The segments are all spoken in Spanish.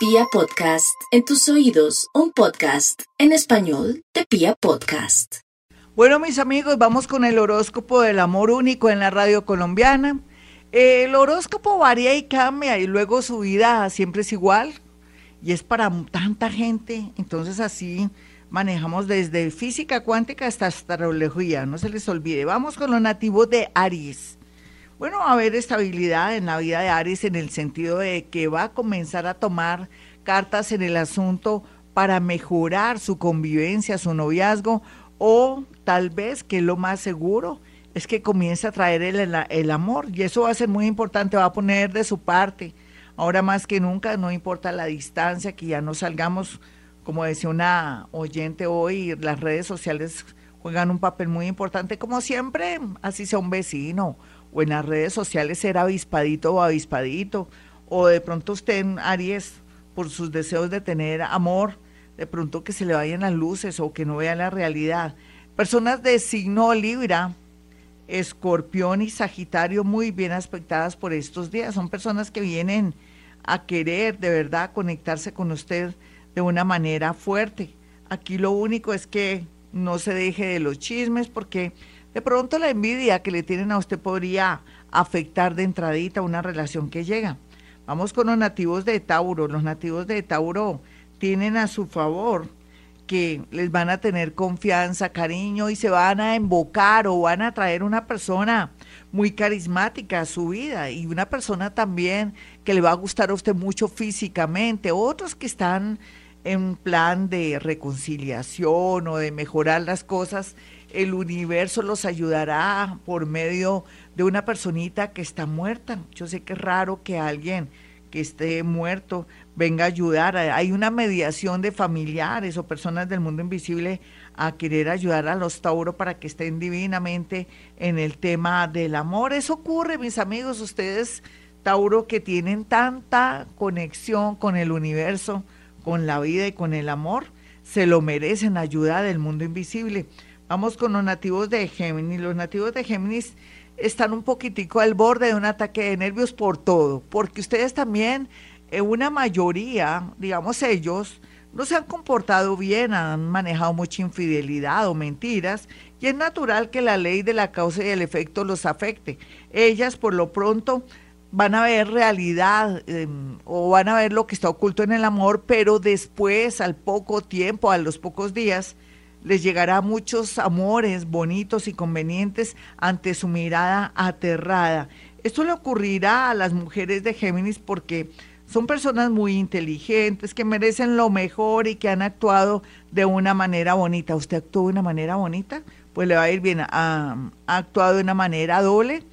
Pia Podcast, en tus oídos, un podcast en español de Pia Podcast. Bueno, mis amigos, vamos con el horóscopo del amor único en la radio colombiana. El horóscopo varía y cambia y luego su vida siempre es igual y es para tanta gente. Entonces así manejamos desde física cuántica hasta astrología, no se les olvide. Vamos con los nativos de Aries. Bueno, va a haber estabilidad en la vida de Aries en el sentido de que va a comenzar a tomar cartas en el asunto para mejorar su convivencia, su noviazgo, o tal vez, que lo más seguro, es que comience a traer el, el, amor, y eso va a ser muy importante, va a poner de su parte. Ahora más que nunca, no importa la distancia, que ya no salgamos, como decía una oyente hoy, las redes sociales juegan un papel muy importante, como siempre, así sea un vecino o en las redes sociales ser avispadito o avispadito, o de pronto usted en Aries, por sus deseos de tener amor, de pronto que se le vayan las luces o que no vea la realidad. Personas de signo Libra, Escorpión y Sagitario muy bien aspectadas por estos días. Son personas que vienen a querer de verdad conectarse con usted de una manera fuerte. Aquí lo único es que no se deje de los chismes porque de pronto la envidia que le tienen a usted podría afectar de entradita una relación que llega. Vamos con los nativos de Tauro. Los nativos de Tauro tienen a su favor que les van a tener confianza, cariño y se van a invocar o van a traer una persona muy carismática a su vida y una persona también que le va a gustar a usted mucho físicamente. Otros que están en plan de reconciliación o de mejorar las cosas el universo los ayudará por medio de una personita que está muerta. Yo sé que es raro que alguien que esté muerto venga a ayudar. Hay una mediación de familiares o personas del mundo invisible a querer ayudar a los Tauro para que estén divinamente en el tema del amor. Eso ocurre, mis amigos, ustedes, Tauro, que tienen tanta conexión con el universo, con la vida y con el amor, se lo merecen ayuda del mundo invisible. Vamos con los nativos de Géminis. Los nativos de Géminis están un poquitico al borde de un ataque de nervios por todo, porque ustedes también, en una mayoría, digamos ellos, no se han comportado bien, han manejado mucha infidelidad o mentiras, y es natural que la ley de la causa y el efecto los afecte. Ellas, por lo pronto, van a ver realidad em, o van a ver lo que está oculto en el amor, pero después, al poco tiempo, a los pocos días, les llegará muchos amores bonitos y convenientes ante su mirada aterrada. Esto le ocurrirá a las mujeres de Géminis porque son personas muy inteligentes, que merecen lo mejor y que han actuado de una manera bonita. ¿Usted actuó de una manera bonita? Pues le va a ir bien. ¿Ha, actuado de una manera doble?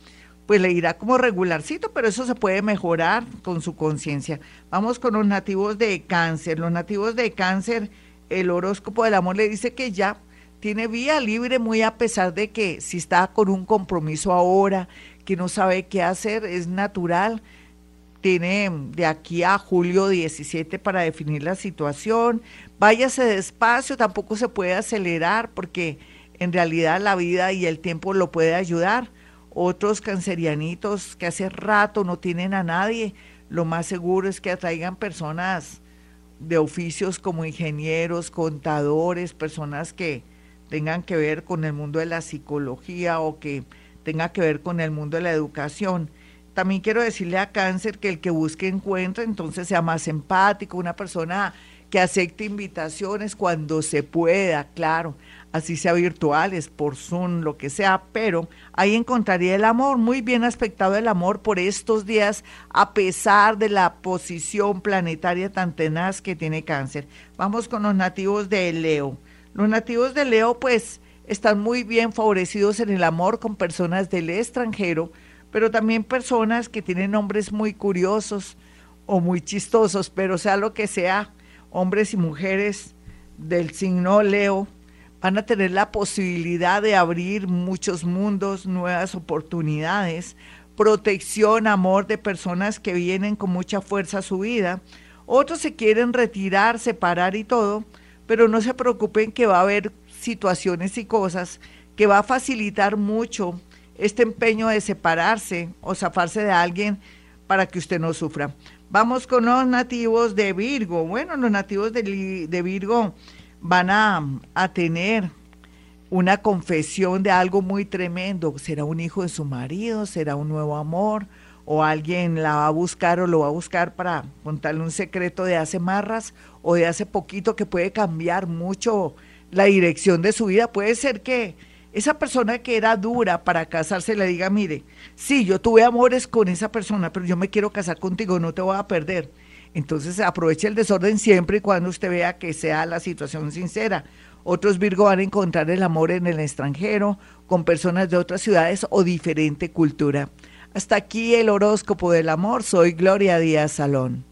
Pues le irá como regularcito, pero eso se puede mejorar con su conciencia. Vamos con los nativos de cáncer. Los nativos de cáncer el horóscopo del amor le dice que ya tiene vía libre muy a pesar de que si está con un compromiso ahora, que no sabe qué hacer, es natural. Tiene de aquí a julio 17 para definir la situación. Váyase despacio, tampoco se puede acelerar porque en realidad la vida y el tiempo lo puede ayudar. Otros cancerianitos que hace rato no tienen a nadie, lo más seguro es que atraigan personas de oficios como ingenieros, contadores, personas que tengan que ver con el mundo de la psicología o que tenga que ver con el mundo de la educación. También quiero decirle a cáncer que el que busque encuentro, entonces sea más empático, una persona que acepte invitaciones cuando se pueda, claro, así sea virtuales, por Zoom, lo que sea, pero ahí encontraría el amor, muy bien aspectado el amor por estos días, a pesar de la posición planetaria tan tenaz que tiene cáncer. Vamos con los nativos de Leo. Los nativos de Leo, pues, están muy bien favorecidos en el amor con personas del extranjero, pero también personas que tienen nombres muy curiosos o muy chistosos, pero sea lo que sea, hombres y mujeres del signo Leo, van a tener la posibilidad de abrir muchos mundos, nuevas oportunidades, protección, amor de personas que vienen con mucha fuerza a su vida. Otros se quieren retirar, separar y todo, pero no se preocupen que va a haber situaciones y cosas que va a facilitar mucho este empeño de separarse o zafarse de alguien para que usted no sufra. Vamos con los nativos de Virgo. Bueno, los nativos de, de Virgo van a, a tener una confesión de algo muy tremendo. ¿Será un hijo de su marido? ¿Será un nuevo amor? ¿O alguien la va a buscar o lo va a buscar para contarle un secreto de hace marras o de hace poquito que puede cambiar mucho la dirección de su vida? Puede ser que esa persona que era dura para casarse le diga, mire, sí, yo tuve amores con esa persona, pero yo me quiero casar contigo, no te voy a perder. Entonces aproveche el desorden siempre y cuando usted vea que sea la situación sincera. Otros Virgo van a encontrar el amor en el extranjero, con personas de otras ciudades o diferente cultura. Hasta aquí el horóscopo del amor. Soy Gloria Díaz Salón.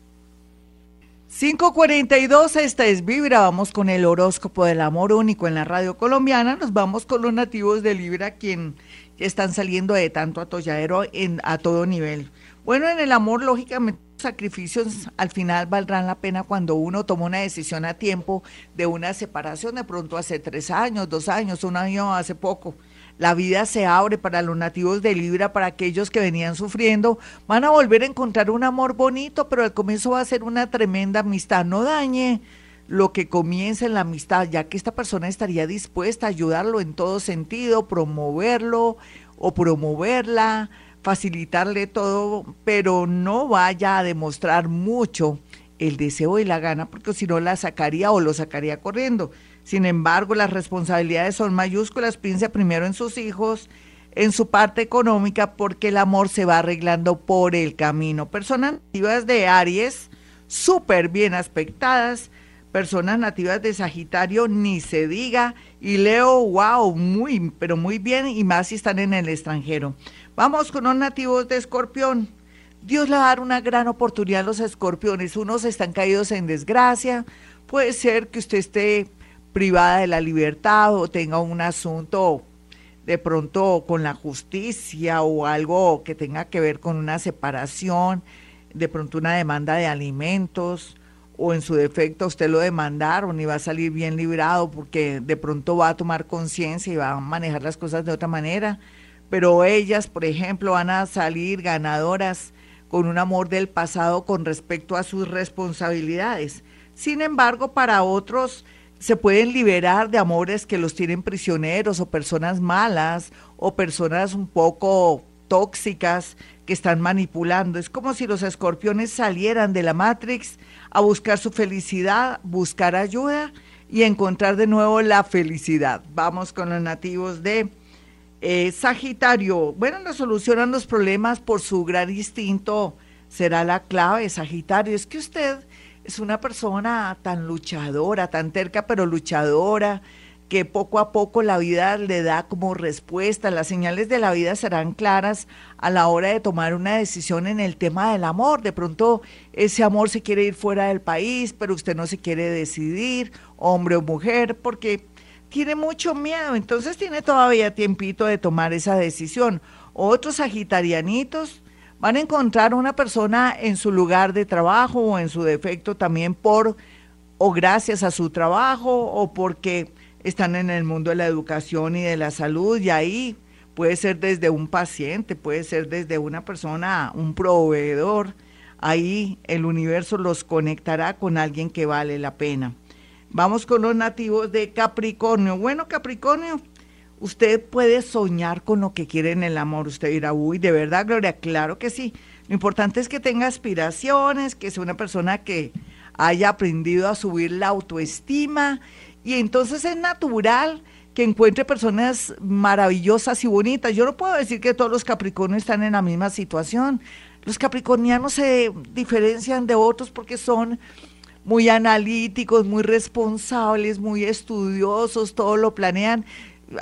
542, esta es Vibra, vamos con el horóscopo del amor único en la radio colombiana, nos vamos con los nativos de Libra, quien están saliendo de tanto atolladero en, a todo nivel. Bueno, en el amor, lógicamente, sacrificios al final valdrán la pena cuando uno toma una decisión a tiempo de una separación, de pronto hace tres años, dos años, un año hace poco la vida se abre para los nativos de Libra, para aquellos que venían sufriendo, van a volver a encontrar un amor bonito, pero al comienzo va a ser una tremenda amistad. No dañe lo que comienza en la amistad, ya que esta persona estaría dispuesta a ayudarlo en todo sentido, promoverlo o promoverla, facilitarle todo, pero no vaya a demostrar mucho el deseo y la gana, porque si no la sacaría o lo sacaría corriendo. Sin embargo, las responsabilidades son mayúsculas. Piensa primero en sus hijos, en su parte económica, porque el amor se va arreglando por el camino. Personas nativas de Aries, súper bien aspectadas. Personas nativas de Sagitario, ni se diga. Y Leo, wow, muy, pero muy bien, y más si están en el extranjero. Vamos con los nativos de Escorpión. Dios le va a dar una gran oportunidad a los escorpiones. Unos están caídos en desgracia. Puede ser que usted esté privada de la libertad o tenga un asunto de pronto con la justicia o algo que tenga que ver con una separación, de pronto una demanda de alimentos o en su defecto usted lo demandaron y va a salir bien librado porque de pronto va a tomar conciencia y va a manejar las cosas de otra manera. Pero ellas, por ejemplo, van a salir ganadoras con un amor del pasado con respecto a sus responsabilidades. Sin embargo, para otros se pueden liberar de amores que los tienen prisioneros o personas malas o personas un poco tóxicas que están manipulando. Es como si los escorpiones salieran de la Matrix a buscar su felicidad, buscar ayuda y encontrar de nuevo la felicidad. Vamos con los nativos de eh, Sagitario. Bueno, no solucionan los problemas por su gran instinto. Será la clave, Sagitario. Es que usted es una persona tan luchadora, tan terca, pero luchadora, que poco a poco la vida le da como respuesta. Las señales de la vida serán claras a la hora de tomar una decisión en el tema del amor. De pronto ese amor se quiere ir fuera del país, pero usted no se quiere decidir, hombre o mujer, porque tiene mucho miedo. Entonces tiene todavía tiempito de tomar esa decisión. Otros sagitarianitos van a encontrar una persona en su lugar de trabajo o en su defecto también por o gracias a su trabajo o porque están en el mundo de la educación y de la salud y ahí puede ser desde un paciente, puede ser desde una persona, un proveedor, ahí el universo los conectará con alguien que vale la pena. Vamos con los nativos de Capricornio. Bueno, Capricornio, Usted puede soñar con lo que quiere en el amor. Usted dirá, uy, de verdad, Gloria, claro que sí. Lo importante es que tenga aspiraciones, que sea una persona que haya aprendido a subir la autoestima y entonces es natural que encuentre personas maravillosas y bonitas. Yo no puedo decir que todos los capricornios están en la misma situación. Los capricornianos se diferencian de otros porque son muy analíticos, muy responsables, muy estudiosos, todo lo planean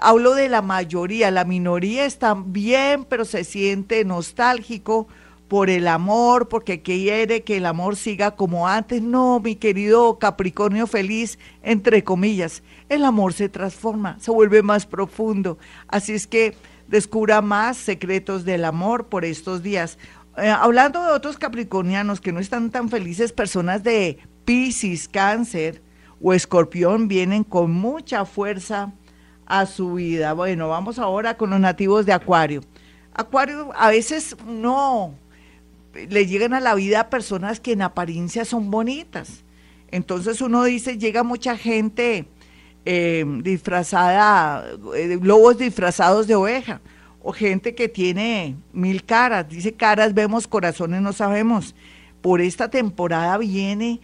hablo de la mayoría, la minoría está bien, pero se siente nostálgico por el amor, porque quiere que el amor siga como antes. No, mi querido Capricornio feliz, entre comillas, el amor se transforma, se vuelve más profundo. Así es que descubra más secretos del amor por estos días. Eh, hablando de otros capricornianos que no están tan felices, personas de Pisces, Cáncer o Escorpión vienen con mucha fuerza a su vida. Bueno, vamos ahora con los nativos de Acuario. Acuario a veces no le llegan a la vida personas que en apariencia son bonitas. Entonces uno dice, llega mucha gente eh, disfrazada, eh, lobos disfrazados de oveja, o gente que tiene mil caras, dice caras vemos, corazones no sabemos. Por esta temporada viene,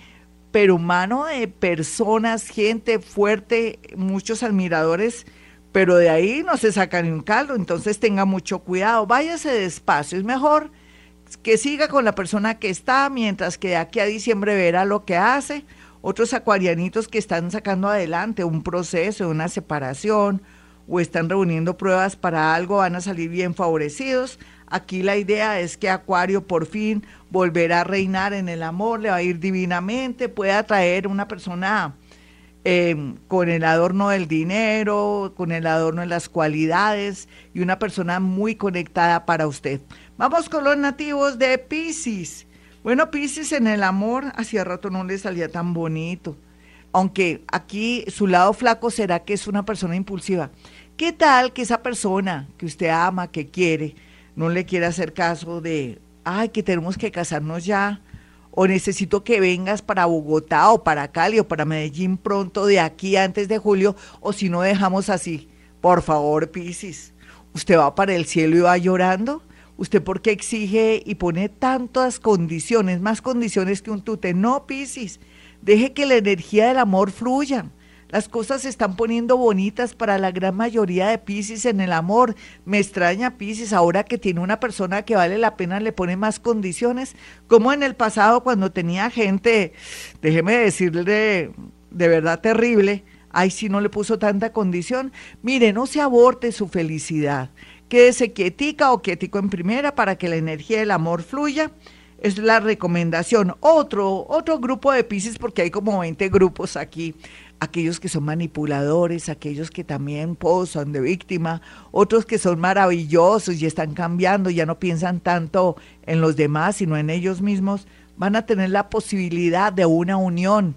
pero mano de personas, gente fuerte, muchos admiradores, pero de ahí no se saca ni un caldo, entonces tenga mucho cuidado, váyase despacio, es mejor que siga con la persona que está, mientras que de aquí a diciembre verá lo que hace. Otros acuarianitos que están sacando adelante un proceso, una separación, o están reuniendo pruebas para algo, van a salir bien favorecidos. Aquí la idea es que Acuario por fin volverá a reinar en el amor, le va a ir divinamente, puede atraer una persona eh, con el adorno del dinero, con el adorno de las cualidades y una persona muy conectada para usted. Vamos con los nativos de Pisces. Bueno, Pisces en el amor, hacía rato no le salía tan bonito. Aunque aquí su lado flaco será que es una persona impulsiva. ¿Qué tal que esa persona que usted ama, que quiere, no le quiera hacer caso de, ay, que tenemos que casarnos ya? O necesito que vengas para Bogotá o para Cali o para Medellín pronto de aquí antes de julio, o si no dejamos así. Por favor, Pisces, ¿usted va para el cielo y va llorando? ¿Usted por qué exige y pone tantas condiciones, más condiciones que un tute? No, Piscis, deje que la energía del amor fluya. Las cosas se están poniendo bonitas para la gran mayoría de Piscis en el amor. Me extraña Piscis ahora que tiene una persona que vale la pena le pone más condiciones, como en el pasado cuando tenía gente, déjeme decirle de, de verdad terrible, ay si no le puso tanta condición. Mire, no se aborte su felicidad quédese quietica o quietico en primera para que la energía del amor fluya. Es la recomendación. Otro, otro grupo de Pisces, porque hay como 20 grupos aquí. Aquellos que son manipuladores, aquellos que también posan de víctima, otros que son maravillosos y están cambiando, ya no piensan tanto en los demás, sino en ellos mismos, van a tener la posibilidad de una unión.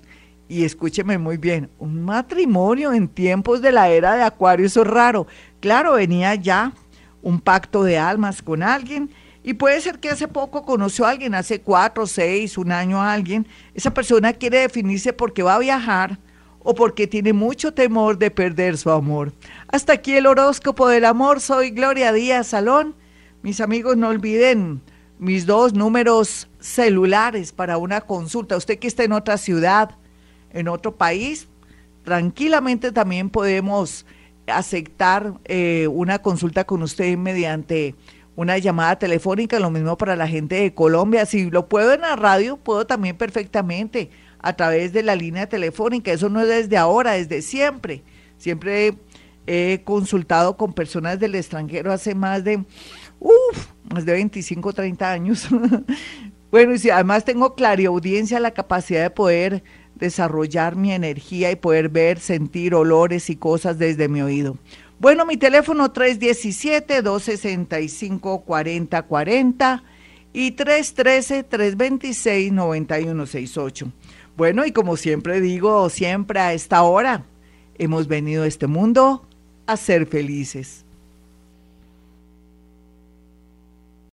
Y escúcheme muy bien, un matrimonio en tiempos de la era de Acuario, eso es raro. Claro, venía ya un pacto de almas con alguien y puede ser que hace poco conoció a alguien, hace cuatro, seis, un año a alguien. Esa persona quiere definirse porque va a viajar o porque tiene mucho temor de perder su amor. Hasta aquí el horóscopo del amor. Soy Gloria Díaz Salón. Mis amigos, no olviden mis dos números celulares para una consulta. Usted que está en otra ciudad, en otro país, tranquilamente también podemos aceptar eh, una consulta con usted mediante una llamada telefónica, lo mismo para la gente de Colombia. Si lo puedo en la radio, puedo también perfectamente a través de la línea telefónica. Eso no es desde ahora, desde siempre. Siempre he consultado con personas del extranjero hace más de, uff, más de 25, 30 años. bueno, y si además tengo audiencia la capacidad de poder desarrollar mi energía y poder ver, sentir olores y cosas desde mi oído. Bueno, mi teléfono 317-265-4040 y 313-326-9168. Bueno, y como siempre digo, siempre a esta hora hemos venido a este mundo a ser felices.